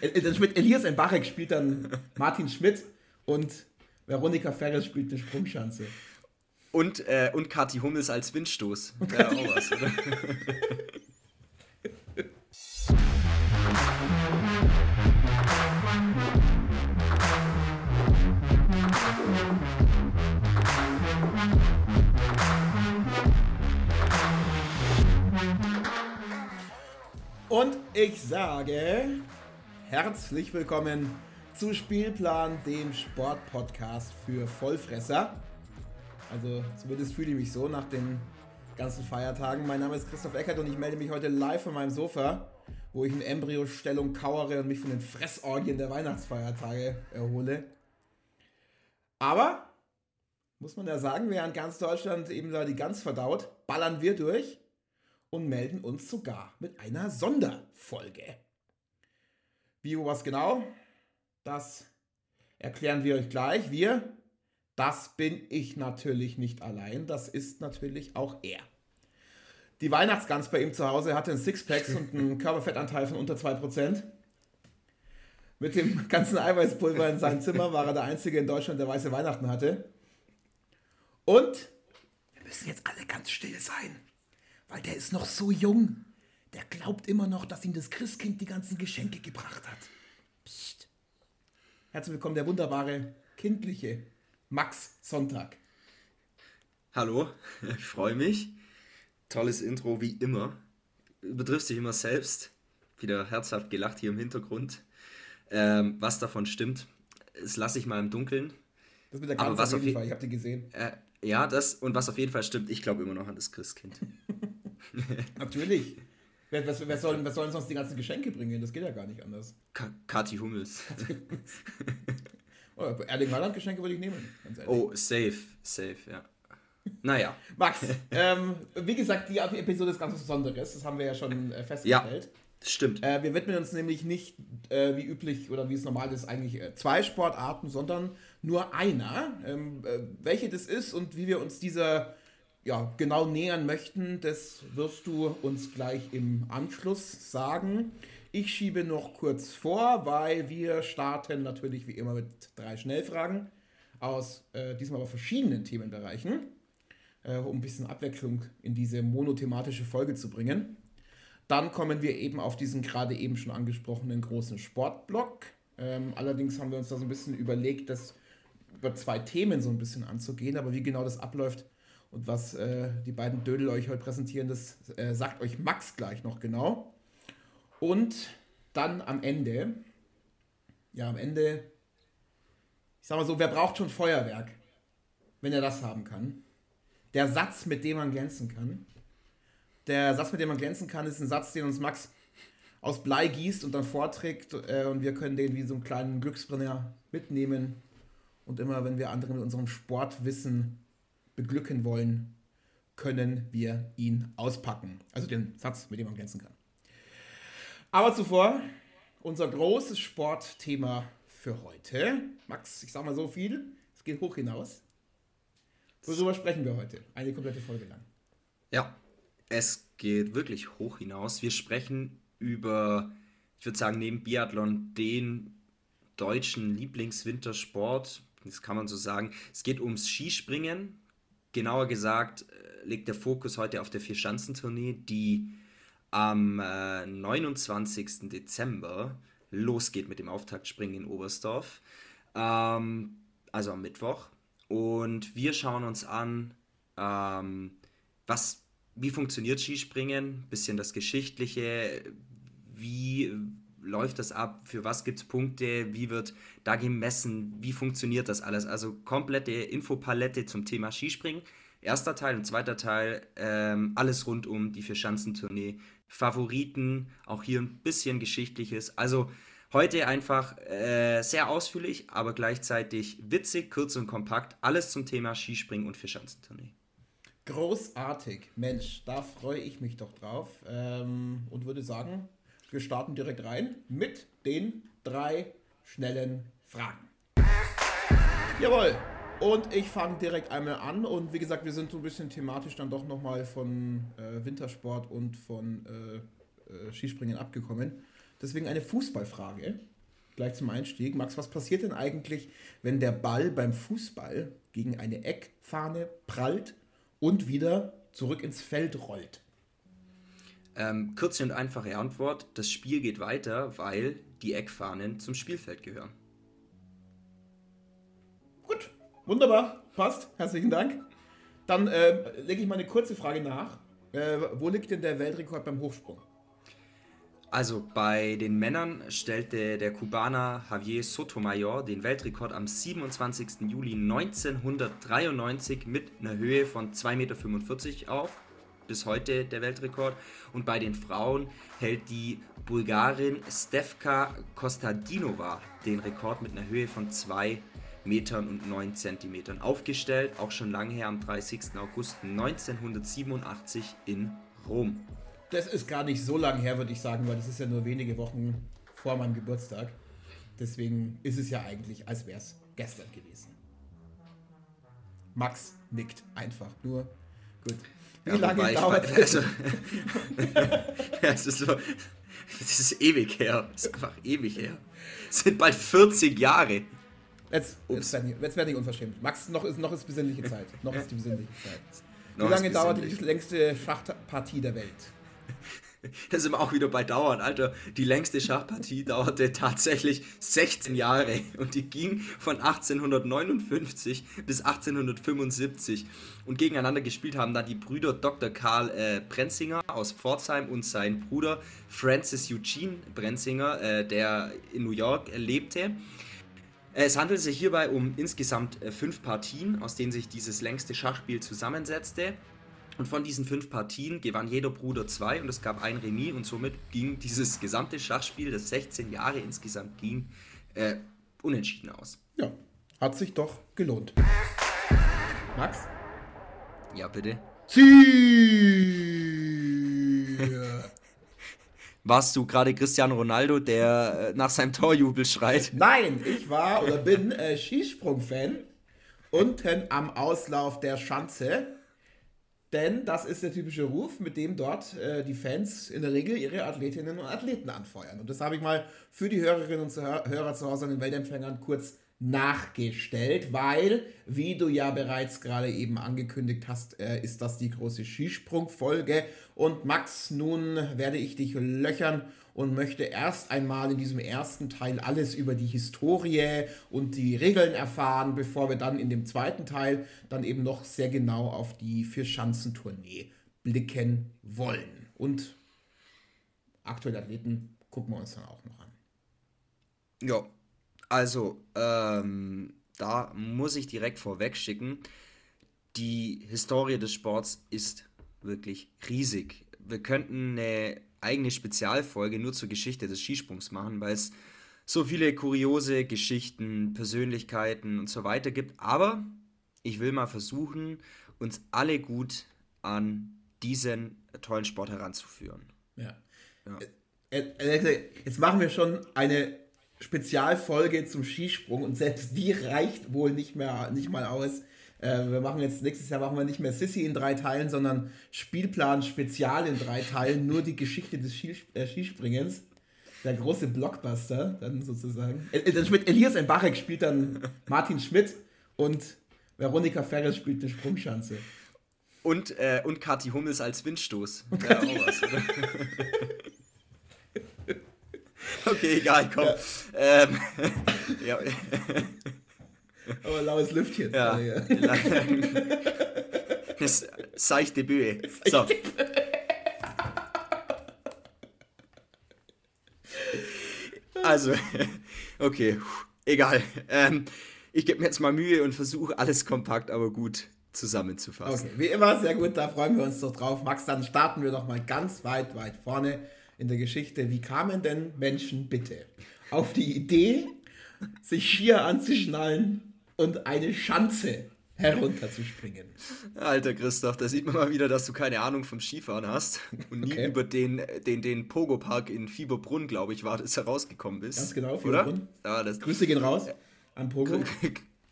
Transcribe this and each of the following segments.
Elias Mbarek spielt dann Martin Schmidt und Veronika Ferres spielt eine Sprungschanze. Und, äh, und Kathi Hummels als Windstoß. Wäre auch was, oder? Und ich sage herzlich willkommen zu Spielplan, dem Sportpodcast für Vollfresser. Also zumindest fühle ich mich so nach den ganzen Feiertagen. Mein Name ist Christoph Eckert und ich melde mich heute live von meinem Sofa, wo ich in Embryostellung kauere und mich von den Fressorgien der Weihnachtsfeiertage erhole. Aber, muss man ja sagen, während ganz Deutschland eben da die Gans verdaut, ballern wir durch und melden uns sogar mit einer Sonderfolge. Wo, was genau? Das erklären wir euch gleich. Wir, das bin ich natürlich nicht allein. Das ist natürlich auch er. Die Weihnachtsgans bei ihm zu Hause hatte einen Sixpack und einen Körperfettanteil von unter 2%. Mit dem ganzen Eiweißpulver in seinem Zimmer war er der Einzige in Deutschland, der weiße Weihnachten hatte. Und wir müssen jetzt alle ganz still sein, weil der ist noch so jung. Der glaubt immer noch, dass ihm das Christkind die ganzen Geschenke gebracht hat. Psst. Herzlich willkommen, der wunderbare, kindliche Max Sonntag. Hallo, ich freue mich. Tolles Intro wie immer. Übertriffst dich immer selbst. Wieder herzhaft gelacht hier im Hintergrund. Ähm, was davon stimmt, das lasse ich mal im Dunkeln. Das mit der Katze auf jeden Fall, ich habe die gesehen. Äh, ja, das und was auf jeden Fall stimmt, ich glaube immer noch an das Christkind. Natürlich. Wer, wer, wer, soll, wer soll sonst die ganzen Geschenke bringen? Das geht ja gar nicht anders. Ka Kati Hummels. oh, Erling Haaland Geschenke würde ich nehmen. Oh, safe, safe, ja. Naja. Max, ähm, wie gesagt, die Episode ist ganz was Besonderes. Das haben wir ja schon äh, festgestellt. Ja, das stimmt. Äh, wir widmen uns nämlich nicht, äh, wie üblich oder wie es normal ist, eigentlich äh, zwei Sportarten, sondern nur einer. Ähm, äh, welche das ist und wie wir uns dieser ja, genau nähern möchten, das wirst du uns gleich im Anschluss sagen. Ich schiebe noch kurz vor, weil wir starten natürlich wie immer mit drei Schnellfragen aus äh, diesmal aber verschiedenen Themenbereichen, äh, um ein bisschen Abwechslung in diese monothematische Folge zu bringen. Dann kommen wir eben auf diesen gerade eben schon angesprochenen großen Sportblock. Ähm, allerdings haben wir uns da so ein bisschen überlegt, das über zwei Themen so ein bisschen anzugehen, aber wie genau das abläuft, und was äh, die beiden Dödel euch heute präsentieren, das äh, sagt euch Max gleich noch genau. Und dann am Ende, ja, am Ende, ich sag mal so, wer braucht schon Feuerwerk, wenn er das haben kann? Der Satz, mit dem man glänzen kann. Der Satz, mit dem man glänzen kann, ist ein Satz, den uns Max aus Blei gießt und dann vorträgt äh, und wir können den wie so einen kleinen Glücksbrenner mitnehmen und immer, wenn wir andere mit unserem Sportwissen beglücken wollen, können wir ihn auspacken. Also den Satz, mit dem man glänzen kann. Aber zuvor unser großes Sportthema für heute. Max, ich sag mal so viel, es geht hoch hinaus. Worüber sprechen wir heute? Eine komplette Folge lang. Ja, es geht wirklich hoch hinaus. Wir sprechen über, ich würde sagen, neben Biathlon den deutschen Lieblingswintersport. Das kann man so sagen. Es geht ums Skispringen, genauer gesagt äh, liegt der Fokus heute auf der Vierschanzentournee, die am äh, 29. Dezember losgeht mit dem Auftaktspringen in Oberstdorf. Ähm, also am Mittwoch. Und wir schauen uns an, ähm, was, wie funktioniert Skispringen, bisschen das Geschichtliche, wie läuft das ab, für was gibt es Punkte, wie wird da gemessen, wie funktioniert das alles. Also komplette Infopalette zum Thema Skispringen. Erster Teil und zweiter Teil, ähm, alles rund um die Vierschanzentournee. Favoriten, auch hier ein bisschen Geschichtliches. Also heute einfach äh, sehr ausführlich, aber gleichzeitig witzig, kurz und kompakt. Alles zum Thema Skispringen und Vierschanzentournee. Großartig, Mensch, da freue ich mich doch drauf ähm, und würde sagen, wir starten direkt rein mit den drei schnellen Fragen. Jawohl. Und ich fange direkt einmal an. Und wie gesagt, wir sind so ein bisschen thematisch dann doch nochmal von äh, Wintersport und von äh, äh, Skispringen abgekommen. Deswegen eine Fußballfrage. Gleich zum Einstieg. Max, was passiert denn eigentlich, wenn der Ball beim Fußball gegen eine Eckfahne prallt und wieder zurück ins Feld rollt? Ähm, kurze und einfache Antwort: Das Spiel geht weiter, weil die Eckfahnen zum Spielfeld gehören. Gut, wunderbar, passt. Herzlichen Dank. Dann äh, lege ich mal eine kurze Frage nach. Äh, wo liegt denn der Weltrekord beim Hochsprung? Also bei den Männern stellte der Kubaner Javier Sotomayor den Weltrekord am 27. Juli 1993 mit einer Höhe von 2,45 Meter auf. Bis heute der Weltrekord. Und bei den Frauen hält die Bulgarin Stefka Kostadinova den Rekord mit einer Höhe von 2 Metern und 9 Zentimetern aufgestellt. Auch schon lange her am 30. August 1987 in Rom. Das ist gar nicht so lange her, würde ich sagen, weil das ist ja nur wenige Wochen vor meinem Geburtstag. Deswegen ist es ja eigentlich, als wäre es gestern gewesen. Max nickt einfach nur. Gut. Wie ja, lange dauert es? Also, das ist so. Das ist ewig her. Das ist einfach ewig her. Das sind bald 40 Jahre. Jetzt, jetzt werde ich, werd ich unverschämt. Max, noch ist, noch ist besinnliche Zeit. Noch ist die besinnliche Zeit. Wie lange dauert die längste Schachpartie der Welt? Da sind wir auch wieder bei Dauern, Alter. Die längste Schachpartie dauerte tatsächlich 16 Jahre und die ging von 1859 bis 1875. Und gegeneinander gespielt haben da die Brüder Dr. Karl äh, Brenzinger aus Pforzheim und sein Bruder Francis Eugene Brenzinger, äh, der in New York äh, lebte. Es handelt sich hierbei um insgesamt äh, fünf Partien, aus denen sich dieses längste Schachspiel zusammensetzte. Und von diesen fünf Partien gewann jeder Bruder zwei und es gab ein Remis und somit ging dieses gesamte Schachspiel, das 16 Jahre insgesamt ging, äh, unentschieden aus. Ja, hat sich doch gelohnt. Max? Ja, bitte. Zieh! Warst du gerade Cristiano Ronaldo, der äh, nach seinem Torjubel schreit? Nein, ich war oder bin äh, Skisprung-Fan. Unten am Auslauf der Schanze denn das ist der typische Ruf, mit dem dort äh, die Fans in der Regel ihre Athletinnen und Athleten anfeuern. Und das habe ich mal für die Hörerinnen und Hörer zu Hause an den Weltempfängern kurz nachgestellt, weil, wie du ja bereits gerade eben angekündigt hast, äh, ist das die große Skisprungfolge. Und Max, nun werde ich dich löchern und möchte erst einmal in diesem ersten Teil alles über die Historie und die Regeln erfahren, bevor wir dann in dem zweiten Teil dann eben noch sehr genau auf die Vier-Schanzentournee blicken wollen. Und aktuelle Athleten gucken wir uns dann auch noch an. Ja, also, ähm, da muss ich direkt vorweg schicken, die Historie des Sports ist wirklich riesig. Wir könnten eine eigene Spezialfolge nur zur Geschichte des Skisprungs machen, weil es so viele kuriose Geschichten, Persönlichkeiten und so weiter gibt. Aber ich will mal versuchen, uns alle gut an diesen tollen Sport heranzuführen. Ja. ja. Äh, jetzt machen wir schon eine Spezialfolge zum Skisprung und selbst die reicht wohl nicht mehr nicht mal aus. Äh, wir machen jetzt nächstes Jahr machen wir nicht mehr Sissy in drei Teilen, sondern Spielplan Spezial in drei Teilen, nur die Geschichte des Skis äh, Skispringens. Der große Blockbuster, dann sozusagen. Äh, Elias Barek spielt dann Martin Schmidt und Veronika Ferres spielt eine Sprungschanze. Und, äh, und Kathi Hummels als Windstoß. Und ja, auch was? okay, egal, komm. Ja. Ähm, ja. Aber laues Lüftchen. Ja. das seichte Böe. So. Also, okay, egal. Ähm, ich gebe mir jetzt mal Mühe und versuche alles kompakt, aber gut zusammenzufassen. Okay, wie immer, sehr gut, da freuen wir uns doch drauf. Max, dann starten wir doch mal ganz weit, weit vorne in der Geschichte. Wie kamen denn Menschen bitte auf die Idee, sich Skier anzuschnallen und eine Schanze herunterzuspringen. Alter Christoph, da sieht man mal wieder, dass du keine Ahnung vom Skifahren hast und nie okay. über den, den, den Pogo-Park in Fieberbrunn, glaube ich, war das herausgekommen bist. Ganz genau, Fieberbrunn. Ja, das Grüße gehen raus an Pogo.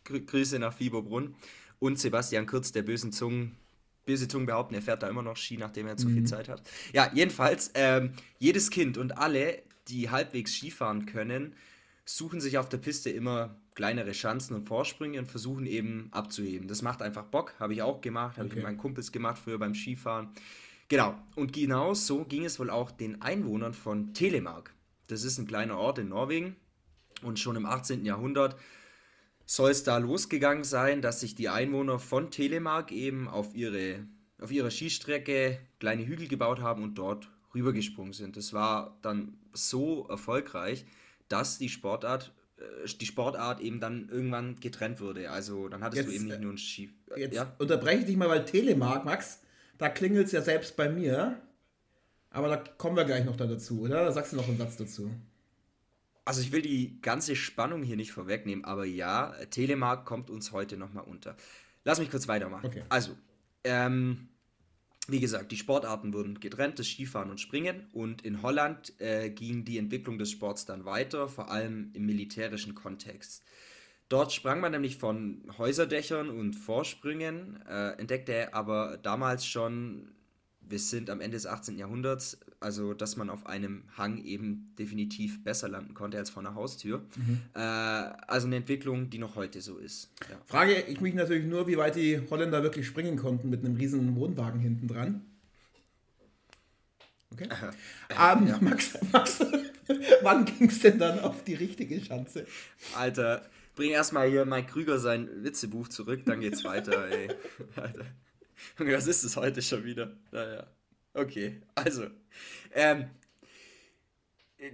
Grüße nach Fieberbrunn. Und Sebastian Kurz, der bösen Zungen, böse Zungen behaupten, er fährt da immer noch Ski, nachdem er zu mhm. viel Zeit hat. Ja, jedenfalls, ähm, jedes Kind und alle die halbwegs Skifahren können, suchen sich auf der Piste immer kleinere Chancen und Vorsprünge und versuchen eben abzuheben. Das macht einfach Bock, habe ich auch gemacht, habe okay. ich mit meinen Kumpels gemacht früher beim Skifahren. Genau, und genau so ging es wohl auch den Einwohnern von Telemark. Das ist ein kleiner Ort in Norwegen und schon im 18. Jahrhundert soll es da losgegangen sein, dass sich die Einwohner von Telemark eben auf ihre auf ihrer Skistrecke kleine Hügel gebaut haben und dort rübergesprungen sind. Das war dann so erfolgreich, dass die Sportart äh, die Sportart eben dann irgendwann getrennt wurde. Also dann hattest jetzt, du eben nicht nur ein Ski. Äh, jetzt ja? unterbreche ich dich mal, weil Telemark, Max, da klingelt es ja selbst bei mir. Aber da kommen wir gleich noch da dazu, oder? Da sagst du noch einen Satz dazu. Also ich will die ganze Spannung hier nicht vorwegnehmen, aber ja, Telemark kommt uns heute nochmal unter. Lass mich kurz weitermachen. Okay. Also, ähm, wie gesagt, die Sportarten wurden getrennt, das Skifahren und Springen. Und in Holland äh, ging die Entwicklung des Sports dann weiter, vor allem im militärischen Kontext. Dort sprang man nämlich von Häuserdächern und Vorsprüngen, äh, entdeckte er aber damals schon, wir sind am Ende des 18. Jahrhunderts, also dass man auf einem Hang eben definitiv besser landen konnte als vor einer Haustür. Mhm. Äh, also eine Entwicklung, die noch heute so ist. Ja. Frage ich mich natürlich nur, wie weit die Holländer wirklich springen konnten mit einem riesen Wohnwagen hinten dran. Okay. Äh, ähm, ja. Max, Max wann ging es denn dann auf die richtige Schanze? Alter, bring erstmal hier Mike Krüger sein Witzebuch zurück, dann geht's weiter, ey. Alter. Was ist es heute schon wieder? Naja. Okay, also. Ähm,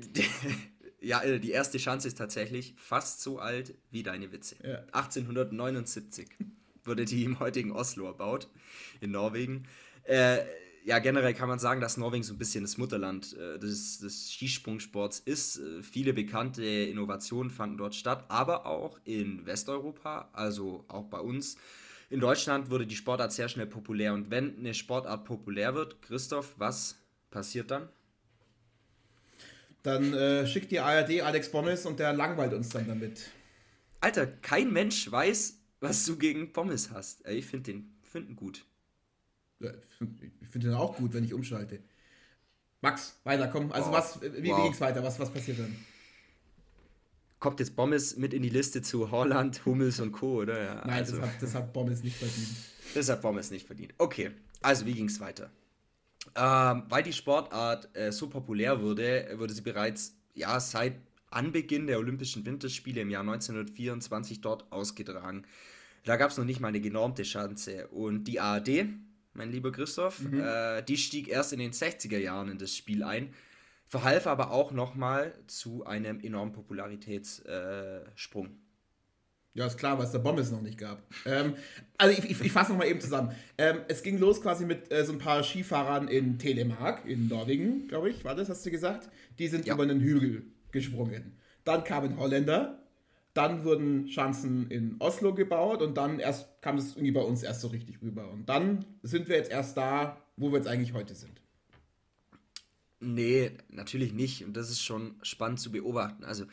ja, äh, die erste Chance ist tatsächlich fast so alt wie deine Witze. Ja. 1879 wurde die im heutigen Oslo erbaut, in Norwegen. Äh, ja, generell kann man sagen, dass Norwegen so ein bisschen das Mutterland äh, des, des Skisprungsports ist. Äh, viele bekannte Innovationen fanden dort statt, aber auch in Westeuropa, also auch bei uns in Deutschland wurde die Sportart sehr schnell populär. Und wenn eine Sportart populär wird, Christoph, was passiert dann? Dann äh, schickt die ARD Alex Pommes und der langweilt uns dann damit. Alter, kein Mensch weiß, was du gegen Pommes hast. Ich finde den find gut. Ja, ich finde den auch gut, wenn ich umschalte. Max, weiter, komm. Also, oh, was, wie, wow. wie ging es weiter? Was, was passiert dann? Kommt jetzt Bommes mit in die Liste zu Holland, Hummels und Co., oder? Ja, Nein, also, das, hat, das hat Bommes nicht verdient. Das hat Bommes nicht verdient. Okay, also wie ging es weiter? Ähm, weil die Sportart äh, so populär wurde, wurde sie bereits ja, seit Anbeginn der Olympischen Winterspiele im Jahr 1924 dort ausgetragen. Da gab es noch nicht mal eine genormte Chance. Und die ARD, mein lieber Christoph, mhm. äh, die stieg erst in den 60er Jahren in das Spiel ein verhalf aber auch nochmal zu einem enormen Popularitätssprung. Äh, ja, ist klar, weil es der Bommes noch nicht gab. Ähm, also ich, ich, ich fasse nochmal eben zusammen. Ähm, es ging los quasi mit äh, so ein paar Skifahrern in Telemark, in Norwegen, glaube ich, war das, hast du gesagt? Die sind ja. über einen Hügel gesprungen. Dann kamen Holländer, dann wurden Schanzen in Oslo gebaut und dann erst kam es irgendwie bei uns erst so richtig rüber. Und dann sind wir jetzt erst da, wo wir jetzt eigentlich heute sind. Nee, natürlich nicht. Und das ist schon spannend zu beobachten. Also,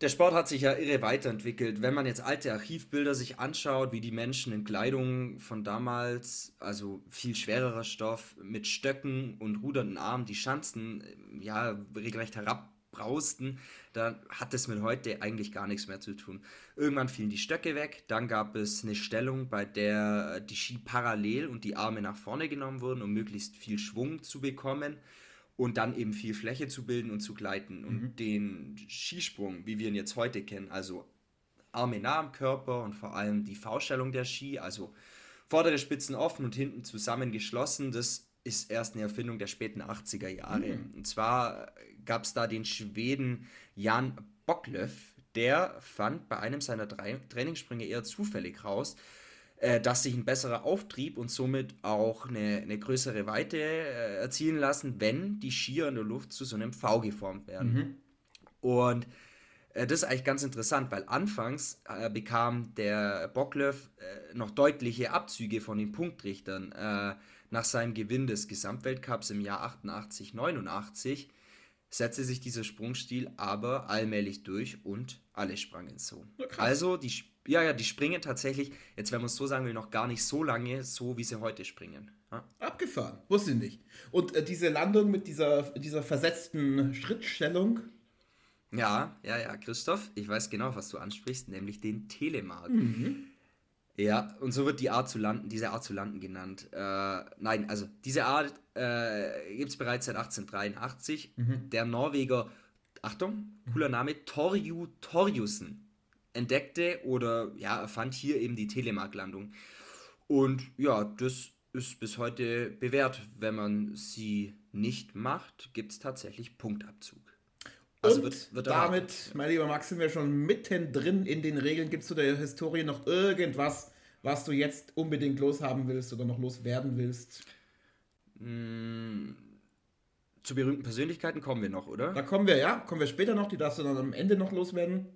der Sport hat sich ja irre weiterentwickelt. Wenn man jetzt alte Archivbilder sich anschaut, wie die Menschen in Kleidung von damals, also viel schwererer Stoff, mit Stöcken und rudernden Armen die Schanzen ja regelrecht herabbrausten, dann hat das mit heute eigentlich gar nichts mehr zu tun. Irgendwann fielen die Stöcke weg, dann gab es eine Stellung, bei der die Ski parallel und die Arme nach vorne genommen wurden, um möglichst viel Schwung zu bekommen und dann eben viel Fläche zu bilden und zu gleiten. Und mhm. den Skisprung, wie wir ihn jetzt heute kennen, also Arme nah am Körper und vor allem die V-Stellung der Ski, also vordere Spitzen offen und hinten zusammengeschlossen, das ist erst eine Erfindung der späten 80er Jahre. Mhm. Und zwar gab es da den Schweden Jan Bocklöf, der fand bei einem seiner Trainingssprünge eher zufällig raus, äh, dass sich ein besserer Auftrieb und somit auch eine, eine größere Weite äh, erzielen lassen, wenn die Skier in der Luft zu so einem V geformt werden. Mhm. Und äh, das ist eigentlich ganz interessant, weil anfangs äh, bekam der Bocklöff äh, noch deutliche Abzüge von den Punktrichtern äh, nach seinem Gewinn des Gesamtweltcups im Jahr 88, 89 setzte sich dieser Sprungstil aber allmählich durch und alle sprangen so. Ja, also die ja, ja, die springen tatsächlich, jetzt wenn man es so sagen will, noch gar nicht so lange, so wie sie heute springen. Ja. Abgefahren, wusste ich nicht. Und äh, diese Landung mit dieser, dieser versetzten Schrittstellung. Ja, ja, ja, Christoph, ich weiß genau, was du ansprichst, nämlich den Telemark. Mhm. Ja, und so wird die Art zu landen, diese Art zu landen genannt. Äh, nein, also diese Art äh, gibt es bereits seit 1883. Mhm. Der Norweger, Achtung, cooler Name, Torju Torjussen entdeckte oder ja, erfand hier eben die Telemark-Landung. Und ja, das ist bis heute bewährt. Wenn man sie nicht macht, gibt es tatsächlich Punktabzug. Also und wird, wird damit, mein lieber Max, sind wir schon mittendrin in den Regeln. Gibt es zu der Historie noch irgendwas, was du jetzt unbedingt loshaben willst oder noch loswerden willst? Mm, zu berühmten Persönlichkeiten kommen wir noch, oder? Da kommen wir, ja. Kommen wir später noch. Die darfst du dann am Ende noch loswerden.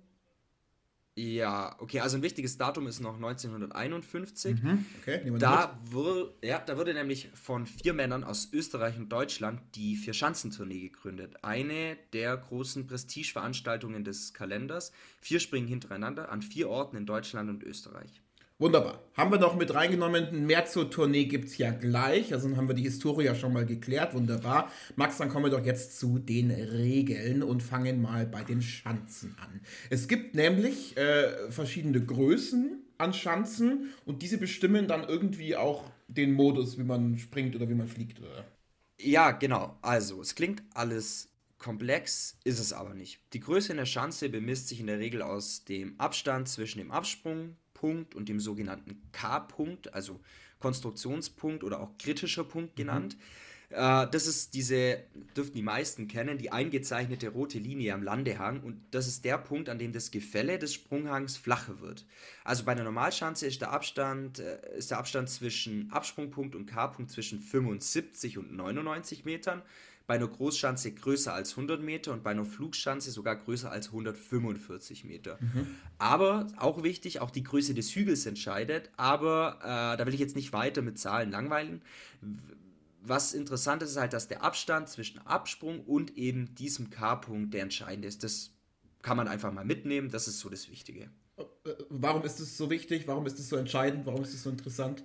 Ja, okay, also ein wichtiges Datum ist noch 1951. Mhm, okay, da, wurde, ja, da wurde nämlich von vier Männern aus Österreich und Deutschland die Vier-Schanzentournee gegründet. Eine der großen Prestigeveranstaltungen des Kalenders. Vier springen hintereinander an vier Orten in Deutschland und Österreich. Wunderbar. Haben wir noch mit reingenommen. Mehr zur Tournee gibt es ja gleich. Also haben wir die Historie ja schon mal geklärt. Wunderbar. Max, dann kommen wir doch jetzt zu den Regeln und fangen mal bei den Schanzen an. Es gibt nämlich äh, verschiedene Größen an Schanzen und diese bestimmen dann irgendwie auch den Modus, wie man springt oder wie man fliegt. Oder? Ja, genau. Also, es klingt alles komplex, ist es aber nicht. Die Größe in der Schanze bemisst sich in der Regel aus dem Abstand zwischen dem Absprung, Punkt und dem sogenannten K-Punkt, also Konstruktionspunkt oder auch kritischer Punkt mhm. genannt. Mhm. Äh, das ist diese, dürften die meisten kennen, die eingezeichnete rote Linie am Landehang und das ist der Punkt, an dem das Gefälle des Sprunghangs flacher wird. Also bei einer Normalschanze ist der Abstand, äh, ist der Abstand zwischen Absprungpunkt und K-Punkt zwischen 75 und 99 Metern bei einer Großschanze größer als 100 Meter und bei einer Flugschanze sogar größer als 145 Meter. Mhm. Aber auch wichtig, auch die Größe des Hügels entscheidet, aber äh, da will ich jetzt nicht weiter mit Zahlen langweilen. Was interessant ist, ist halt, dass der Abstand zwischen Absprung und eben diesem K-Punkt der entscheidende ist. Das kann man einfach mal mitnehmen, das ist so das Wichtige. Äh, warum ist es so wichtig? Warum ist es so entscheidend? Warum ist es so interessant?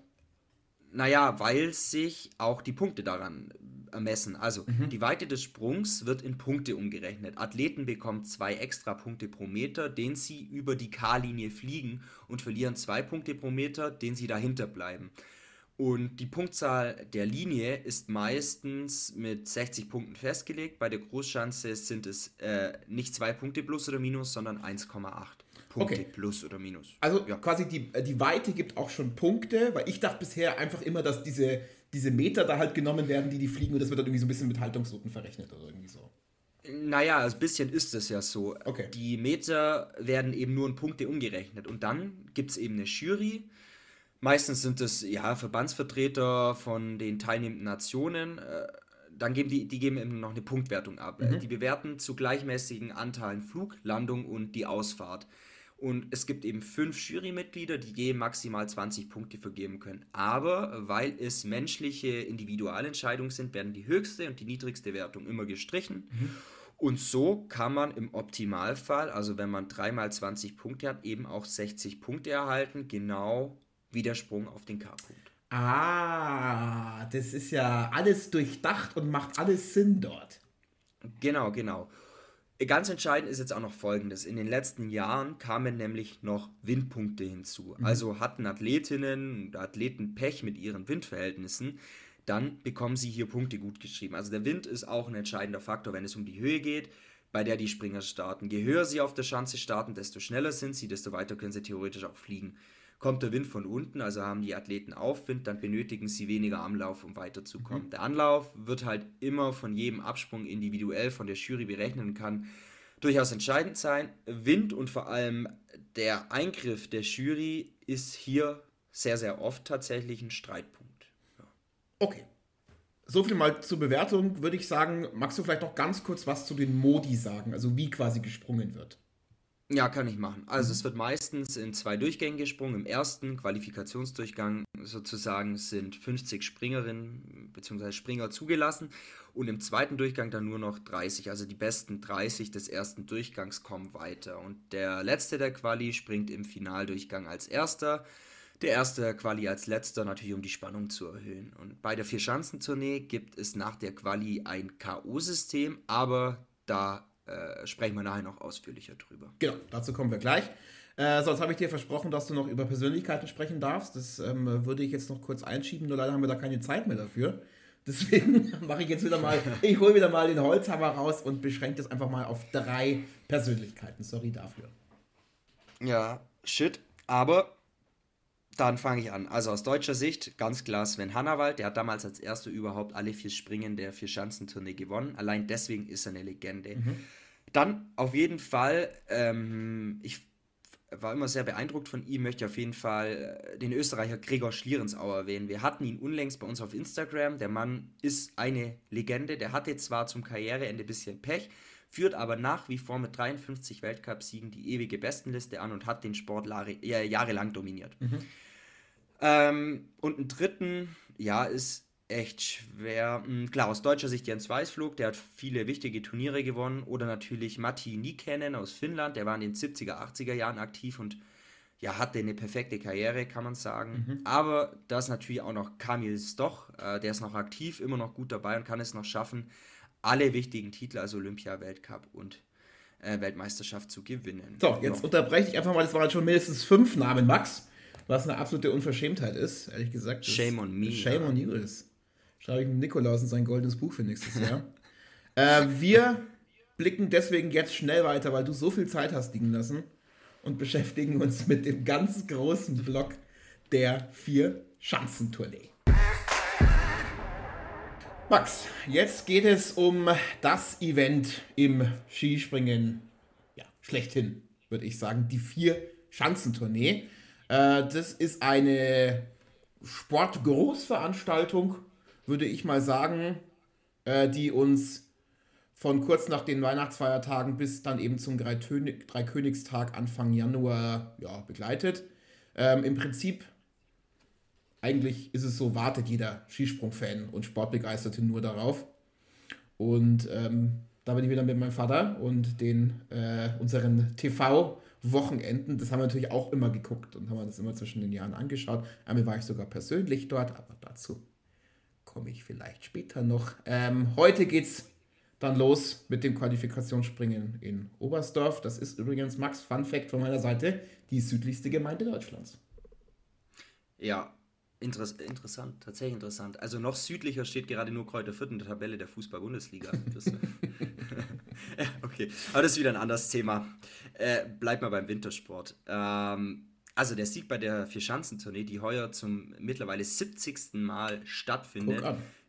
Naja, weil sich auch die Punkte daran ermessen. Also mhm. die Weite des Sprungs wird in Punkte umgerechnet. Athleten bekommen zwei extra Punkte pro Meter, den sie über die K-Linie fliegen und verlieren zwei Punkte pro Meter, den sie dahinter bleiben. Und die Punktzahl der Linie ist meistens mit 60 Punkten festgelegt. Bei der Großschanze sind es äh, nicht zwei Punkte plus oder minus, sondern 1,8. Punkte okay. plus oder minus. Also ja. quasi die, äh, die Weite gibt auch schon Punkte, weil ich dachte bisher einfach immer, dass diese, diese Meter da halt genommen werden, die die fliegen und das wird dann irgendwie so ein bisschen mit Haltungsrouten verrechnet oder irgendwie so. Naja, ein bisschen ist es ja so. Okay. Die Meter werden eben nur in Punkte umgerechnet und dann gibt es eben eine Jury. Meistens sind es ja Verbandsvertreter von den teilnehmenden Nationen. Äh, dann geben die, die geben eben noch eine Punktwertung ab. Mhm. Die bewerten zu gleichmäßigen Anteilen Flug, Landung und die Ausfahrt. Und es gibt eben fünf Jurymitglieder, die je maximal 20 Punkte vergeben können. Aber weil es menschliche Individualentscheidungen sind, werden die höchste und die niedrigste Wertung immer gestrichen. Mhm. Und so kann man im Optimalfall, also wenn man dreimal 20 Punkte hat, eben auch 60 Punkte erhalten, genau wie der Sprung auf den K-Punkt. Ah, das ist ja alles durchdacht und macht alles Sinn dort. Genau, genau. Ganz entscheidend ist jetzt auch noch Folgendes. In den letzten Jahren kamen nämlich noch Windpunkte hinzu. Mhm. Also hatten Athletinnen und Athleten Pech mit ihren Windverhältnissen, dann bekommen sie hier Punkte gut geschrieben. Also der Wind ist auch ein entscheidender Faktor, wenn es um die Höhe geht, bei der die Springer starten. Je höher sie auf der Schanze starten, desto schneller sind sie, desto weiter können sie theoretisch auch fliegen. Kommt der Wind von unten, also haben die Athleten Aufwind, dann benötigen sie weniger Anlauf, um weiterzukommen. Mhm. Der Anlauf wird halt immer von jedem Absprung individuell von der Jury berechnet und kann durchaus entscheidend sein. Wind und vor allem der Eingriff der Jury ist hier sehr, sehr oft tatsächlich ein Streitpunkt. Ja. Okay. So viel mal zur Bewertung, würde ich sagen. Magst du vielleicht noch ganz kurz was zu den Modi sagen, also wie quasi gesprungen wird? Ja, kann ich machen. Also es wird meistens in zwei Durchgängen gesprungen. Im ersten Qualifikationsdurchgang sozusagen sind 50 Springerinnen bzw. Springer zugelassen und im zweiten Durchgang dann nur noch 30. Also die besten 30 des ersten Durchgangs kommen weiter. Und der letzte der Quali springt im Finaldurchgang als erster. Der erste Quali als letzter natürlich, um die Spannung zu erhöhen. Und bei der Vier-Schanzentournee gibt es nach der Quali ein K.O.-System, aber da äh, sprechen wir nachher noch ausführlicher drüber. Genau, dazu kommen wir gleich. Äh, sonst habe ich dir versprochen, dass du noch über Persönlichkeiten sprechen darfst. Das ähm, würde ich jetzt noch kurz einschieben, nur leider haben wir da keine Zeit mehr dafür. Deswegen mache ich jetzt wieder mal, ich hole wieder mal den Holzhammer raus und beschränke das einfach mal auf drei Persönlichkeiten. Sorry dafür. Ja, shit. Aber dann fange ich an. Also aus deutscher Sicht ganz klar Sven Hannawald. Der hat damals als erster überhaupt alle vier Springen der Vier-Schanzentournee gewonnen. Allein deswegen ist er eine Legende. Mhm. Dann auf jeden Fall, ähm, ich war immer sehr beeindruckt von ihm, möchte auf jeden Fall äh, den Österreicher Gregor Schlierensauer erwähnen. Wir hatten ihn unlängst bei uns auf Instagram. Der Mann ist eine Legende. Der hatte zwar zum Karriereende ein bisschen Pech, führt aber nach wie vor mit 53 Weltcupsiegen die ewige Bestenliste an und hat den Sport äh, jahrelang dominiert. Mhm. Ähm, und einen dritten, ja, ist echt schwer. Hm, klar, aus deutscher Sicht Jens Weißflug, der hat viele wichtige Turniere gewonnen. Oder natürlich Matti Nikänen aus Finnland, der war in den 70er, 80er Jahren aktiv und ja, hatte eine perfekte Karriere, kann man sagen. Mhm. Aber da ist natürlich auch noch Kamil Stoch, äh, der ist noch aktiv, immer noch gut dabei und kann es noch schaffen, alle wichtigen Titel, also Olympia, Weltcup und äh, Weltmeisterschaft zu gewinnen. So, jetzt ja. unterbreche ich einfach mal, das waren schon mindestens fünf Namen, Max, was eine absolute Unverschämtheit ist, ehrlich gesagt. Shame on me. Shame ja. on you ist. Schreibe ich mit Nikolaus in sein goldenes Buch für nächstes Jahr. äh, wir blicken deswegen jetzt schnell weiter, weil du so viel Zeit hast liegen lassen und beschäftigen uns mit dem ganz großen Block der vier Schanzentournee. Max, jetzt geht es um das Event im Skispringen, ja, schlechthin, würde ich sagen, die vier Schanzentournee. Äh, das ist eine Sportgroßveranstaltung, würde ich mal sagen, äh, die uns von kurz nach den Weihnachtsfeiertagen bis dann eben zum Dreikönigstag Anfang Januar ja, begleitet. Ähm, Im Prinzip eigentlich ist es so, wartet jeder Skisprung-Fan und Sportbegeisterte nur darauf. Und ähm, da bin ich wieder mit meinem Vater und den äh, unseren TV-Wochenenden. Das haben wir natürlich auch immer geguckt und haben das immer zwischen den Jahren angeschaut. Einmal war ich sogar persönlich dort, aber dazu komme ich vielleicht später noch. Ähm, heute es dann los mit dem Qualifikationsspringen in Oberstdorf. Das ist übrigens, Max, Fun Fact von meiner Seite, die südlichste Gemeinde Deutschlands. Ja, Interess interessant, tatsächlich interessant. Also noch südlicher steht gerade nur Kräuter Fürth in der Tabelle der Fußball-Bundesliga. okay, aber das ist wieder ein anderes Thema. Äh, bleib mal beim Wintersport. Ähm, also der Sieg bei der Vierschanzentournee, die heuer zum mittlerweile 70. Mal stattfindet,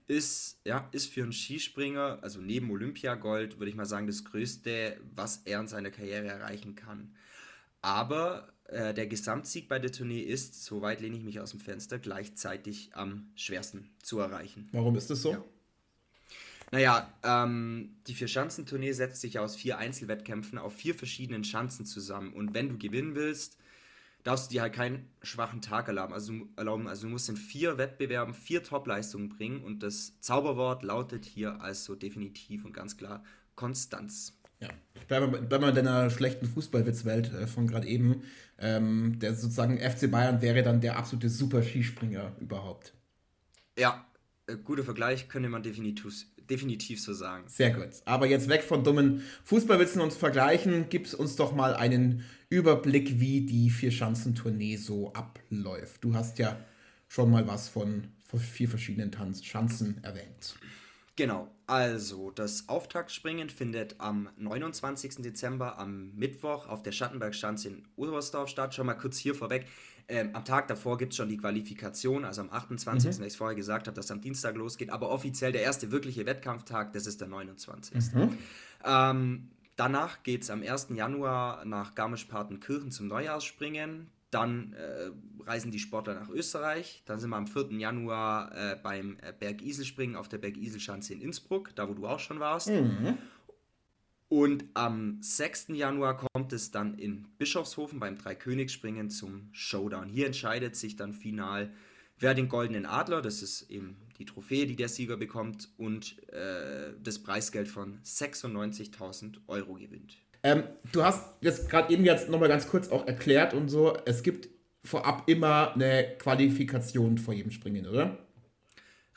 ist, ja, ist für einen Skispringer, also neben Olympiagold, würde ich mal sagen, das Größte, was er in seiner Karriere erreichen kann. Aber äh, der Gesamtsieg bei der Tournee ist, soweit lehne ich mich aus dem Fenster, gleichzeitig am schwersten zu erreichen. Warum ist das so? Ja. Naja, ähm, die Vier-Schanzentournee setzt sich aus vier Einzelwettkämpfen auf vier verschiedenen Schanzen zusammen. Und wenn du gewinnen willst, darfst du dir halt keinen schwachen Tag erlauben. Also, erlauben. also du musst in vier Wettbewerben vier Top-Leistungen bringen. Und das Zauberwort lautet hier also definitiv und ganz klar Konstanz. Ja, ich bleibe bei mal in deiner schlechten Fußballwitzwelt äh, von gerade eben. Ähm, der sozusagen FC Bayern wäre dann der absolute Super-Skispringer überhaupt. Ja, äh, guter Vergleich, könnte man definitiv, definitiv so sagen. Sehr gut. Aber jetzt weg von dummen Fußballwitzen und Vergleichen, gib uns doch mal einen Überblick, wie die Vier-Schanzentournee so abläuft. Du hast ja schon mal was von vier verschiedenen Tanz Schanzen erwähnt. Genau, also das Auftaktspringen findet am 29. Dezember am Mittwoch auf der Schattenbergschanze in Oberstdorf statt. Schon mal kurz hier vorweg. Ähm, am Tag davor gibt es schon die Qualifikation, also am 28. Mhm. ich es vorher gesagt habe, dass am Dienstag losgeht, aber offiziell der erste wirkliche Wettkampftag, das ist der 29. Mhm. Ähm, danach geht es am 1. Januar nach Garmisch-Partenkirchen zum Neujahrsspringen. Dann äh, reisen die Sportler nach Österreich. Dann sind wir am 4. Januar äh, beim äh, Bergiselspringen auf der Bergiselschanze in Innsbruck, da wo du auch schon warst. Mhm. Und am 6. Januar kommt es dann in Bischofshofen beim Dreikönigsspringen zum Showdown. Hier entscheidet sich dann final, wer den goldenen Adler, das ist eben die Trophäe, die der Sieger bekommt, und äh, das Preisgeld von 96.000 Euro gewinnt. Ähm, du hast jetzt gerade eben jetzt nochmal ganz kurz auch erklärt und so, es gibt vorab immer eine Qualifikation vor jedem Springen, oder?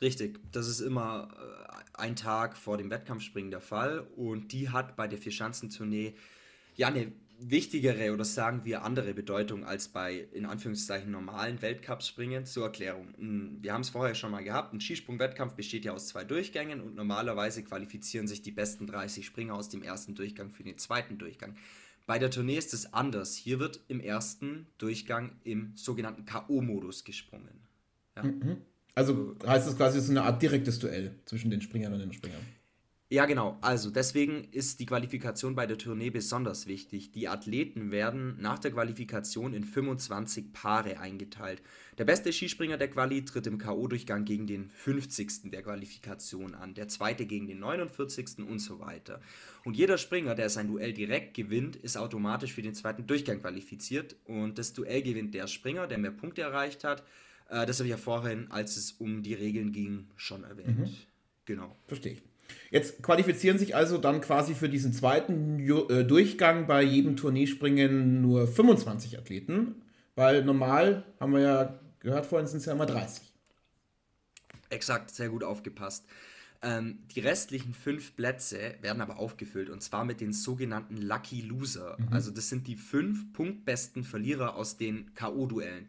Richtig, das ist immer äh, ein Tag vor dem Wettkampfspringen der Fall und die hat bei der Vierschanzentournee ja eine wichtigere oder sagen wir andere Bedeutung als bei in Anführungszeichen normalen Weltcup-Springen. Zur Erklärung. Wir haben es vorher schon mal gehabt. Ein Skisprung-Wettkampf besteht ja aus zwei Durchgängen und normalerweise qualifizieren sich die besten 30 Springer aus dem ersten Durchgang für den zweiten Durchgang. Bei der Tournee ist es anders. Hier wird im ersten Durchgang im sogenannten K.O.-Modus gesprungen. Ja. Mhm. Also heißt das quasi, es ist eine Art direktes Duell zwischen den Springern und den Springern. Ja, genau. Also deswegen ist die Qualifikation bei der Tournee besonders wichtig. Die Athleten werden nach der Qualifikation in 25 Paare eingeteilt. Der beste Skispringer der Quali tritt im K.O.-Durchgang gegen den 50. der Qualifikation an, der zweite gegen den 49. und so weiter. Und jeder Springer, der sein Duell direkt gewinnt, ist automatisch für den zweiten Durchgang qualifiziert. Und das Duell gewinnt der Springer, der mehr Punkte erreicht hat. Äh, das habe ich ja vorhin, als es um die Regeln ging, schon erwähnt. Mhm. Genau. Verstehe ich. Jetzt qualifizieren sich also dann quasi für diesen zweiten äh, Durchgang bei jedem Turnierspringen nur 25 Athleten, weil normal, haben wir ja gehört vorhin, sind es ja immer 30. Exakt, sehr gut aufgepasst. Ähm, die restlichen fünf Plätze werden aber aufgefüllt und zwar mit den sogenannten Lucky Loser. Mhm. Also das sind die fünf punktbesten Verlierer aus den K.O.-Duellen.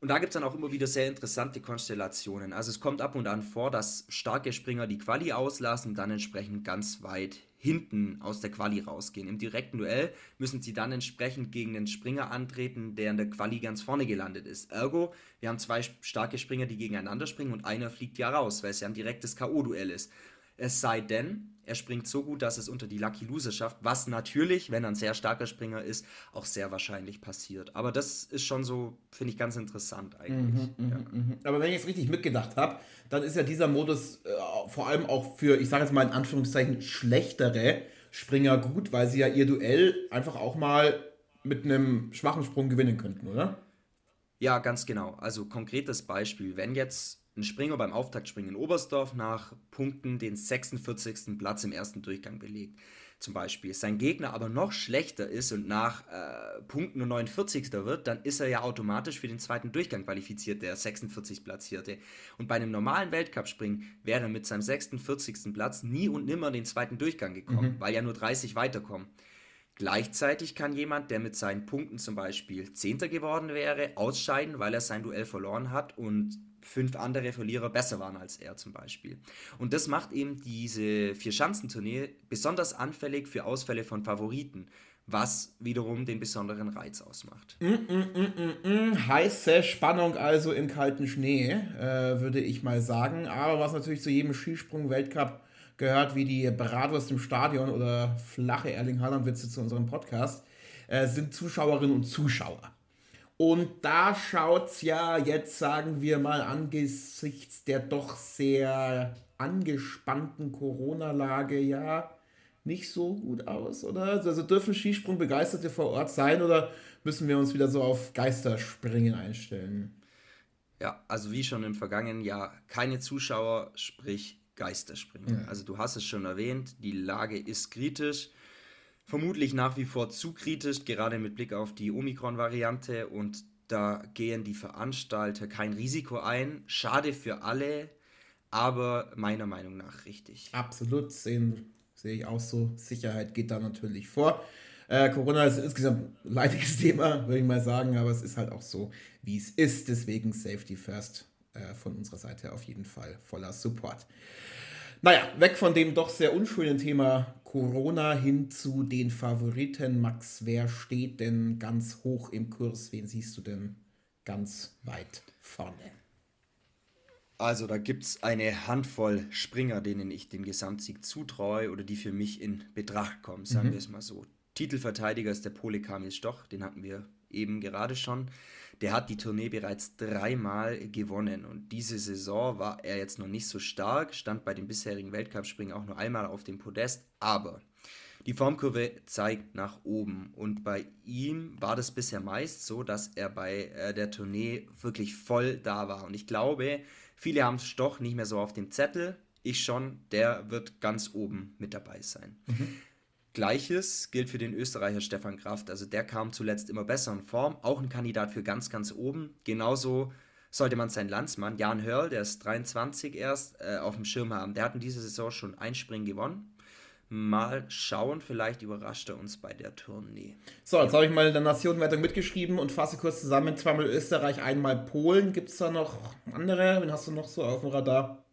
Und da gibt es dann auch immer wieder sehr interessante Konstellationen. Also es kommt ab und an vor, dass starke Springer die Quali auslassen und dann entsprechend ganz weit hinten aus der Quali rausgehen. Im direkten Duell müssen sie dann entsprechend gegen den Springer antreten, der in der Quali ganz vorne gelandet ist. Ergo, wir haben zwei starke Springer, die gegeneinander springen und einer fliegt ja raus, weil es ja ein direktes K.O.-Duell ist. Es sei denn, er springt so gut, dass es unter die Lucky Loser schafft, was natürlich, wenn er ein sehr starker Springer ist, auch sehr wahrscheinlich passiert. Aber das ist schon so, finde ich, ganz interessant eigentlich. Mhm, ja. Mhm, mhm. Aber wenn ich es richtig mitgedacht habe, dann ist ja dieser Modus äh, vor allem auch für, ich sage jetzt mal in Anführungszeichen, schlechtere Springer gut, weil sie ja ihr Duell einfach auch mal mit einem schwachen Sprung gewinnen könnten, oder? Ja, ganz genau. Also konkretes Beispiel, wenn jetzt ein Springer beim Auftaktspringen in Oberstdorf nach Punkten den 46. Platz im ersten Durchgang belegt. Zum Beispiel. Sein Gegner aber noch schlechter ist und nach äh, Punkten nur 49. wird, dann ist er ja automatisch für den zweiten Durchgang qualifiziert, der 46 Platzierte. Und bei einem normalen Weltcup-Springen wäre er mit seinem 46. Platz nie und nimmer den zweiten Durchgang gekommen, mhm. weil ja nur 30 weiterkommen. Gleichzeitig kann jemand, der mit seinen Punkten zum Beispiel Zehnter geworden wäre, ausscheiden, weil er sein Duell verloren hat und fünf andere Verlierer besser waren als er zum Beispiel. Und das macht eben diese Vier-Schanzentournee besonders anfällig für Ausfälle von Favoriten, was wiederum den besonderen Reiz ausmacht. Mm, mm, mm, Heiße Spannung also im kalten Schnee, äh, würde ich mal sagen. Aber was natürlich zu jedem Skisprung-Weltcup gehört, wie die Bratwurst im Stadion oder flache Erling Haaland-Witze zu unserem Podcast, äh, sind Zuschauerinnen und Zuschauer. Und da schaut es ja jetzt, sagen wir mal, angesichts der doch sehr angespannten Corona-Lage ja nicht so gut aus, oder? Also dürfen Skisprung-Begeisterte vor Ort sein oder müssen wir uns wieder so auf Geisterspringen einstellen? Ja, also wie schon im vergangenen Jahr, keine Zuschauer, sprich Geisterspringen. Ja. Also du hast es schon erwähnt, die Lage ist kritisch vermutlich nach wie vor zu kritisch, gerade mit Blick auf die Omikron-Variante. Und da gehen die Veranstalter kein Risiko ein. Schade für alle, aber meiner Meinung nach richtig. Absolut, sehen, sehe ich auch so. Sicherheit geht da natürlich vor. Äh, Corona ist insgesamt ein leidiges Thema, würde ich mal sagen, aber es ist halt auch so, wie es ist. Deswegen Safety First äh, von unserer Seite auf jeden Fall voller Support. Naja, weg von dem doch sehr unschönen Thema Corona hin zu den Favoriten. Max, wer steht denn ganz hoch im Kurs? Wen siehst du denn ganz weit vorne? Also da gibt es eine Handvoll Springer, denen ich den Gesamtsieg zutraue oder die für mich in Betracht kommen, sagen mhm. wir es mal so. Titelverteidiger ist der Pole Kamil Stoch, den hatten wir eben gerade schon. Der hat die Tournee bereits dreimal gewonnen und diese Saison war er jetzt noch nicht so stark, stand bei den bisherigen Weltcup-Springen auch nur einmal auf dem Podest, aber die Formkurve zeigt nach oben und bei ihm war das bisher meist so, dass er bei äh, der Tournee wirklich voll da war und ich glaube, viele haben Stoch nicht mehr so auf dem Zettel, ich schon, der wird ganz oben mit dabei sein. Mhm. Gleiches gilt für den Österreicher Stefan Kraft. Also der kam zuletzt immer besser in Form. Auch ein Kandidat für ganz, ganz oben. Genauso sollte man seinen Landsmann, Jan Hörl, der ist 23 erst, äh, auf dem Schirm haben. Der hat in dieser Saison schon ein Springen gewonnen. Mal schauen, vielleicht überrascht er uns bei der Tournee. So, jetzt habe ich mal in der Nationenwertung mitgeschrieben und fasse kurz zusammen. Zweimal Österreich, einmal Polen. Gibt es da noch andere? Wen hast du noch so auf dem Radar?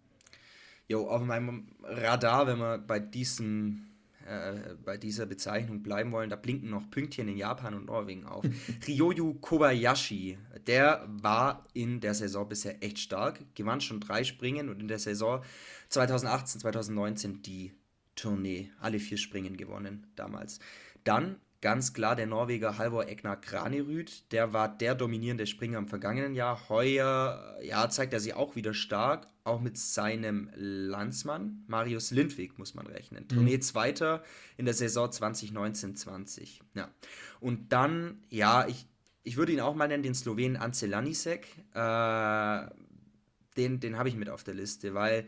Jo, auf meinem Radar, wenn wir bei diesen äh, bei dieser Bezeichnung bleiben wollen, da blinken noch Pünktchen in Japan und Norwegen auf. Ryoyu Kobayashi, der war in der Saison bisher echt stark, gewann schon drei Springen und in der Saison 2018, 2019 die Tournee, alle vier Springen gewonnen damals. Dann ganz klar der Norweger Halvor Egnar Granerüd, der war der dominierende Springer im vergangenen Jahr. Heuer ja, zeigt er sich auch wieder stark, auch mit seinem Landsmann Marius Lindwig muss man rechnen. Mhm. Tournee Zweiter in der Saison 2019-20. Ja. Und dann, ja, ich, ich würde ihn auch mal nennen, den Slowenen Ance Lanisek. Äh, den den habe ich mit auf der Liste, weil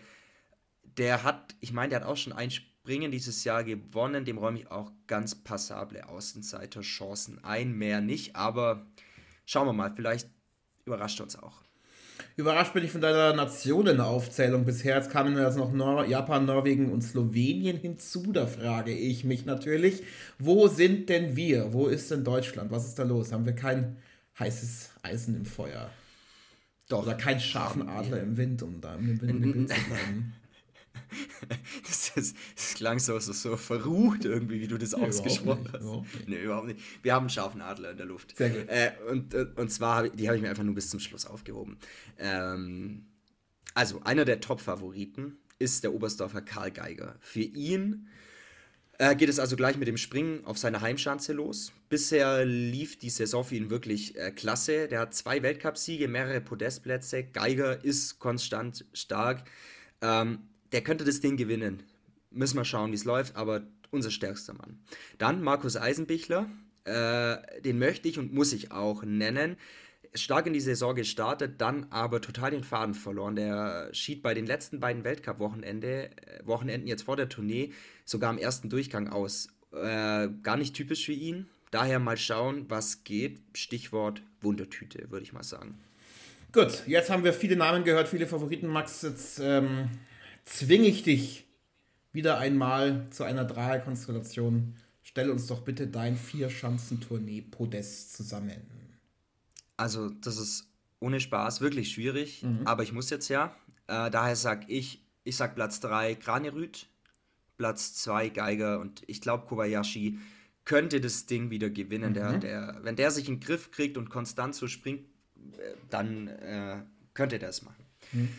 der hat, ich meine, der hat auch schon ein Spiel Springen dieses Jahr gewonnen. Dem räume ich auch ganz passable Außenseiter-Chancen ein. Mehr nicht, aber schauen wir mal. Vielleicht überrascht er uns auch. Überrascht bin ich von deiner Nationenaufzählung bisher. Jetzt kamen jetzt noch Nor Japan, Norwegen und Slowenien hinzu. Da frage ich mich natürlich, wo sind denn wir? Wo ist denn Deutschland? Was ist da los? Haben wir kein heißes Eisen im Feuer? Doch. Oder keinen scharfen Adler im Wind, um da im Wind, im Wind zu bleiben? Das, ist, das klang so, so, so verrucht irgendwie, wie du das nee, ausgesprochen hast. Überhaupt nee, überhaupt nicht. Wir haben einen scharfen Adler in der Luft. Sehr gut. Äh, und, äh, und zwar, die habe ich mir einfach nur bis zum Schluss aufgehoben. Ähm, also, einer der Top-Favoriten ist der Oberstdorfer Karl Geiger. Für ihn äh, geht es also gleich mit dem Springen auf seine Heimschanze los. Bisher lief die Saison für ihn wirklich äh, klasse. Der hat zwei Weltcupsiege, mehrere Podestplätze. Geiger ist konstant stark. Ähm, der könnte das Ding gewinnen. Müssen wir schauen, wie es läuft, aber unser stärkster Mann. Dann Markus Eisenbichler, äh, den möchte ich und muss ich auch nennen. Stark in die Saison gestartet, dann aber total den Faden verloren. Der schied bei den letzten beiden Weltcup-Wochenende, äh, Wochenenden jetzt vor der Tournee, sogar am ersten Durchgang aus. Äh, gar nicht typisch für ihn. Daher mal schauen, was geht. Stichwort Wundertüte, würde ich mal sagen. Gut, jetzt haben wir viele Namen gehört, viele Favoriten. Max, jetzt ähm, zwinge ich dich wieder einmal zu einer Dreierkonstellation. Stell uns doch bitte dein Vier-Schanzentournee-Podest zusammen. Also, das ist ohne Spaß wirklich schwierig, mhm. aber ich muss jetzt ja. Äh, daher sag ich, ich sag Platz 3 Granerüt, Platz 2 Geiger und ich glaube Kobayashi könnte das Ding wieder gewinnen. Mhm. Der, der, wenn der sich in den Griff kriegt und konstant so springt, äh, dann äh, könnte der es machen. Mhm.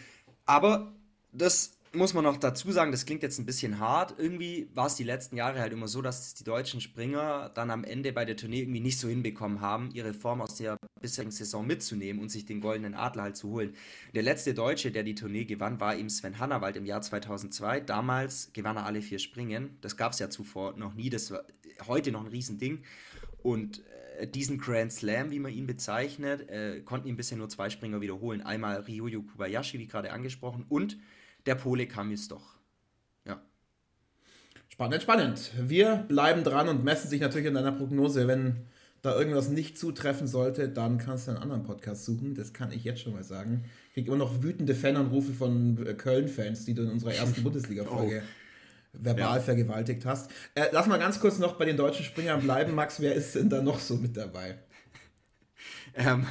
Aber das muss man noch dazu sagen, das klingt jetzt ein bisschen hart. Irgendwie war es die letzten Jahre halt immer so, dass die deutschen Springer dann am Ende bei der Tournee irgendwie nicht so hinbekommen haben, ihre Form aus der bisherigen Saison mitzunehmen und sich den goldenen Adler halt zu holen. Der letzte Deutsche, der die Tournee gewann, war eben Sven Hannawald im Jahr 2002. Damals gewann er alle vier Springen. Das gab es ja zuvor noch nie. Das war heute noch ein Riesending. Und äh, diesen Grand Slam, wie man ihn bezeichnet, äh, konnten ihn bisher nur zwei Springer wiederholen. Einmal Ryoyo Kubayashi, wie gerade angesprochen, und der Pole kam jetzt doch. Ja. Spannend, spannend. Wir bleiben dran und messen sich natürlich in deiner Prognose. Wenn da irgendwas nicht zutreffen sollte, dann kannst du einen anderen Podcast suchen. Das kann ich jetzt schon mal sagen. Ich kriege immer noch wütende Fananrufe von äh, Köln-Fans, die du in unserer ersten Bundesliga-Folge oh. verbal ja. vergewaltigt hast. Äh, lass mal ganz kurz noch bei den deutschen Springern bleiben. Max, wer ist denn da noch so mit dabei? Ähm, äh,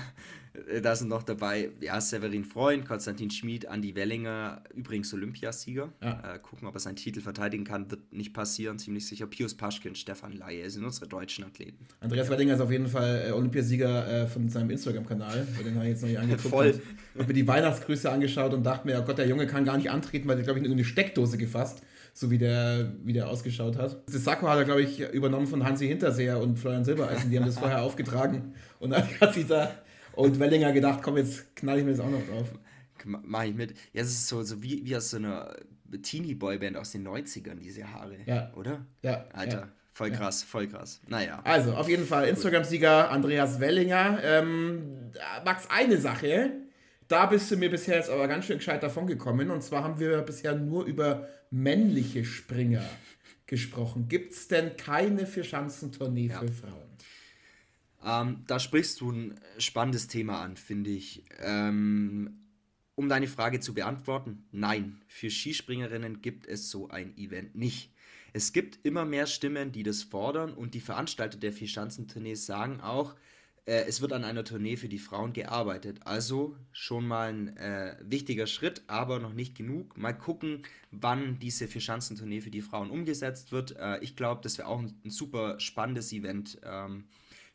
da sind noch dabei, ja, Severin Freund, Konstantin Schmid, Andi Wellinger, übrigens Olympiasieger. Ja. Äh, gucken, ob er seinen Titel verteidigen kann, wird nicht passieren, ziemlich sicher. Pius Paschkin, Stefan Laie sind unsere deutschen Athleten. Andreas Wellinger ist auf jeden Fall äh, Olympiasieger äh, von seinem Instagram-Kanal, den habe ich jetzt noch nicht angeguckt. Voll. Ich habe mir die Weihnachtsgrüße angeschaut und dachte mir, oh Gott, der Junge kann gar nicht antreten, weil er, glaube ich, in eine Steckdose gefasst so wie der, wie der ausgeschaut hat. Das Sakko hat er, glaube ich, übernommen von Hansi Hinterseher und Florian Silbereisen. Die haben das vorher aufgetragen. Und dann hat sich da und Wellinger gedacht, komm, jetzt knall ich mir das auch noch drauf. Mach ich mit. Ja, es ist so, so wie, wie aus so einer Teenie-Boyband aus den 90ern, diese Haare. Ja. Oder? Ja. Alter. Ja. Voll krass, ja. voll krass. Naja. Also, auf jeden Fall Instagram-Sieger Andreas Wellinger. Ähm, Max, eine Sache, da bist du mir bisher jetzt aber ganz schön gescheit davon gekommen. Und zwar haben wir bisher nur über männliche Springer gesprochen. Gibt es denn keine Vierschanzentournee ja. für Frauen? Ähm, da sprichst du ein spannendes Thema an, finde ich. Ähm, um deine Frage zu beantworten, nein, für Skispringerinnen gibt es so ein Event nicht. Es gibt immer mehr Stimmen, die das fordern und die Veranstalter der Vierschanzentournees sagen auch, äh, es wird an einer Tournee für die Frauen gearbeitet. Also schon mal ein äh, wichtiger Schritt, aber noch nicht genug. Mal gucken, wann diese Vierschanzentournee für die Frauen umgesetzt wird. Äh, ich glaube, das wäre auch ein, ein, super spannendes Event. Ähm,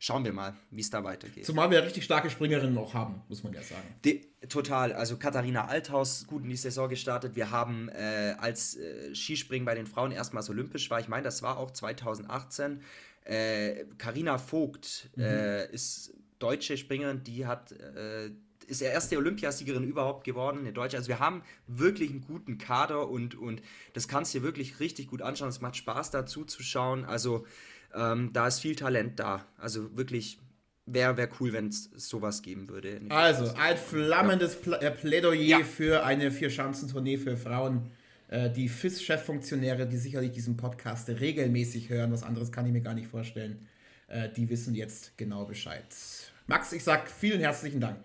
schauen wir mal, wie es da weitergeht. Zumal wir richtig starke Springerinnen auch haben, muss man ja sagen. De total. Also Katharina Althaus gut in die Saison gestartet. Wir haben äh, als äh, Skispringen bei den Frauen erstmals olympisch war. Ich meine, das war auch 2018. Karina äh, Vogt mhm. äh, ist deutsche Springerin, die hat äh, ist die erste Olympiasiegerin überhaupt geworden, eine Deutsche. Also wir haben wirklich einen guten Kader und, und das kannst du dir wirklich richtig gut anschauen. Es macht Spaß dazu zu schauen. Also ähm, da ist viel Talent da. Also wirklich wäre wär cool, wenn es sowas geben würde. Also ein flammendes ja. Äh, Plädoyer ja. für eine Vier-Schanzentournee für Frauen äh, die FIS-Cheffunktionäre, die sicherlich diesen Podcast regelmäßig hören, was anderes kann ich mir gar nicht vorstellen, äh, die wissen jetzt genau Bescheid. Max, ich sag vielen herzlichen Dank.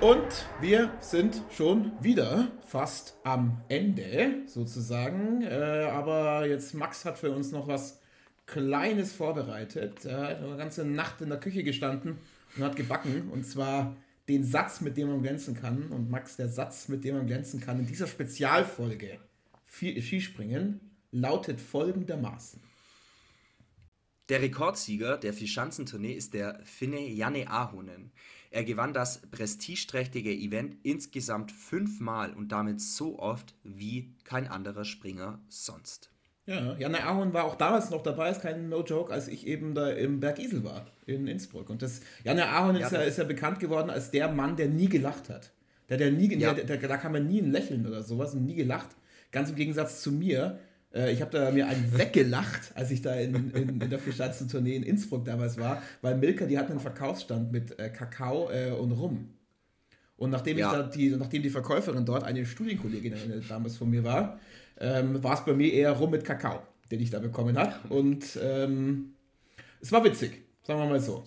Und wir sind schon wieder fast am Ende sozusagen. Äh, aber jetzt Max hat für uns noch was Kleines vorbereitet. Er hat eine ganze Nacht in der Küche gestanden und hat gebacken. Und zwar den Satz, mit dem man glänzen kann. Und Max, der Satz, mit dem man glänzen kann in dieser Spezialfolge Skispringen lautet folgendermaßen. Der Rekordsieger der Vierschanzentournee ist der Finne Janne Ahonen. Er gewann das prestigeträchtige Event insgesamt fünfmal und damit so oft wie kein anderer Springer sonst. Ja, Janne Ahorn war auch damals noch dabei, ist kein No-Joke, als ich eben da im Bergisel war, in Innsbruck. Und das, Janne Ahorn ist, ja, ist ja bekannt geworden als der Mann, der nie gelacht hat. Der, der nie, ja. der, der, da kann man nie ein Lächeln oder sowas und nie gelacht. Ganz im Gegensatz zu mir. Äh, ich habe da mir einen weggelacht, als ich da in, in, in der Fischanzen-Tournee in Innsbruck damals war, weil Milka, die hatten einen Verkaufsstand mit äh, Kakao äh, und Rum. Und nachdem, ja. ich da die, nachdem die Verkäuferin dort eine Studienkollegin äh, damals von mir war, ähm, war es bei mir eher rum mit Kakao, den ich da bekommen habe. Und ähm, es war witzig, sagen wir mal so.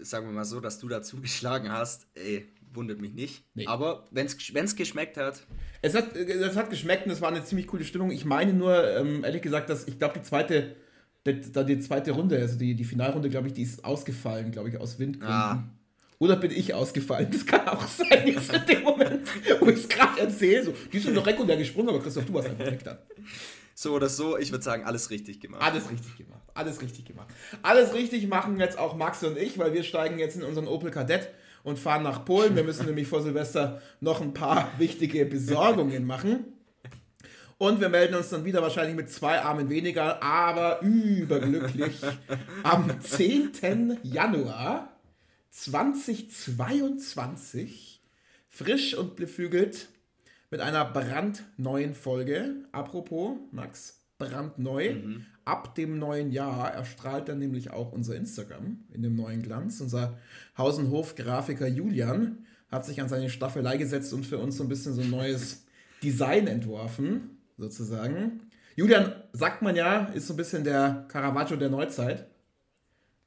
Sagen wir mal so, dass du da zugeschlagen hast, ey, wundert mich nicht. Nee. Aber wenn es geschmeckt hat. Es hat, es hat geschmeckt und es war eine ziemlich coole Stimmung. Ich meine nur, ähm, ehrlich gesagt, dass ich glaube, die zweite, die, die, zweite Runde, also die, die Finalrunde, glaube ich, die ist ausgefallen, glaube ich, aus Windgründen. Ah. Oder bin ich ausgefallen? Das kann auch sein, jetzt in dem Moment, wo ich es gerade erzähle. So, die sind doch regulär gesprungen, aber Christoph, du warst einfach weg dann. So oder so, ich würde sagen, alles richtig gemacht. Alles richtig gemacht. Alles richtig gemacht. Alles richtig machen jetzt auch Max und ich, weil wir steigen jetzt in unseren Opel Kadett und fahren nach Polen. Wir müssen nämlich vor Silvester noch ein paar wichtige Besorgungen machen. Und wir melden uns dann wieder wahrscheinlich mit zwei Armen weniger, aber überglücklich am 10. Januar 2022 frisch und beflügelt mit einer brandneuen Folge. Apropos, Max, brandneu. Mhm. Ab dem neuen Jahr erstrahlt dann nämlich auch unser Instagram in dem neuen Glanz. Unser Haus- und Hof-Grafiker Julian hat sich an seine Staffelei gesetzt und für uns so ein bisschen so ein neues Design entworfen, sozusagen. Julian, sagt man ja, ist so ein bisschen der Caravaggio der Neuzeit.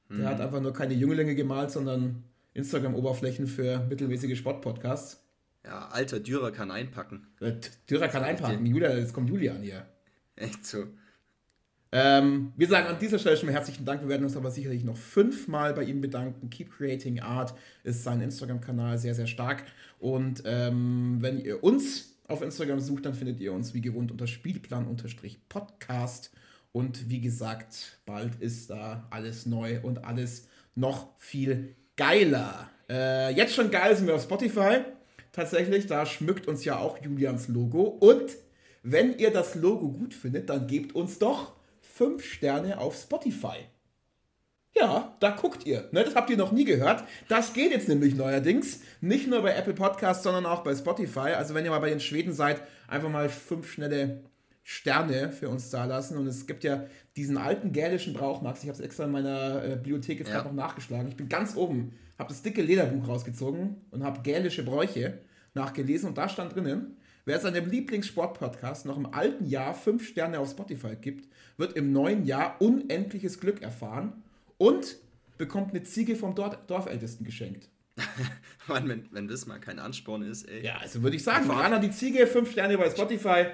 Der mhm. hat einfach nur keine Jünglinge gemalt, sondern Instagram-Oberflächen für mittelmäßige Sportpodcasts. Ja, alter Dürer kann einpacken. Äh, Dürer kann einpacken. Julia, jetzt kommt Julian hier. Echt so. Ähm, wir sagen an dieser Stelle schon mal herzlichen Dank. Wir werden uns aber sicherlich noch fünfmal bei ihm bedanken. Keep Creating Art ist sein Instagram-Kanal sehr, sehr stark. Und ähm, wenn ihr uns auf Instagram sucht, dann findet ihr uns wie gewohnt unter Spielplan-Podcast. Und wie gesagt, bald ist da alles neu und alles noch viel geiler. Äh, jetzt schon geil sind wir auf Spotify. Tatsächlich, da schmückt uns ja auch Julians Logo. Und wenn ihr das Logo gut findet, dann gebt uns doch 5 Sterne auf Spotify. Ja, da guckt ihr. Ne? Das habt ihr noch nie gehört. Das geht jetzt nämlich neuerdings. Nicht nur bei Apple Podcasts, sondern auch bei Spotify. Also wenn ihr mal bei den Schweden seid, einfach mal fünf schnelle Sterne für uns da lassen. Und es gibt ja diesen alten gälischen Brauch, Max. Ich habe es extra in meiner äh, Bibliothek jetzt ja. gerade noch nachgeschlagen. Ich bin ganz oben, habe das dicke Lederbuch rausgezogen und habe gälische Bräuche nachgelesen. Und da stand drinnen, Wer seinem Lieblingssportpodcast noch im alten Jahr fünf Sterne auf Spotify gibt, wird im neuen Jahr unendliches Glück erfahren und bekommt eine Ziege vom Dorf Dorfältesten geschenkt. Mann, wenn, wenn das mal kein Ansporn ist, ey. Ja, also würde ich sagen, ran an die Ziege, fünf Sterne bei Spotify.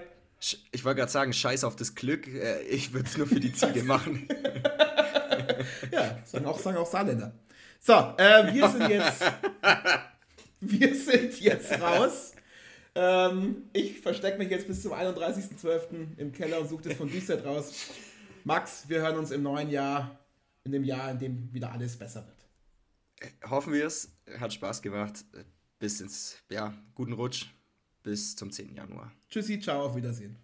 Ich wollte gerade sagen, scheiß auf das Glück, äh, ich würde es nur für die Ziege machen. ja, sagen auch, sagen auch Saarländer. So, äh, wir sind jetzt. wir sind jetzt raus. Ähm, ich verstecke mich jetzt bis zum 31.12. im Keller und suche das von D-Set raus. Max, wir hören uns im neuen Jahr, in dem Jahr, in dem wieder alles besser wird. Hoffen wir es. Hat Spaß gemacht. Bis ins, ja, guten Rutsch. Bis zum 10. Januar. Tschüssi, ciao, auf Wiedersehen.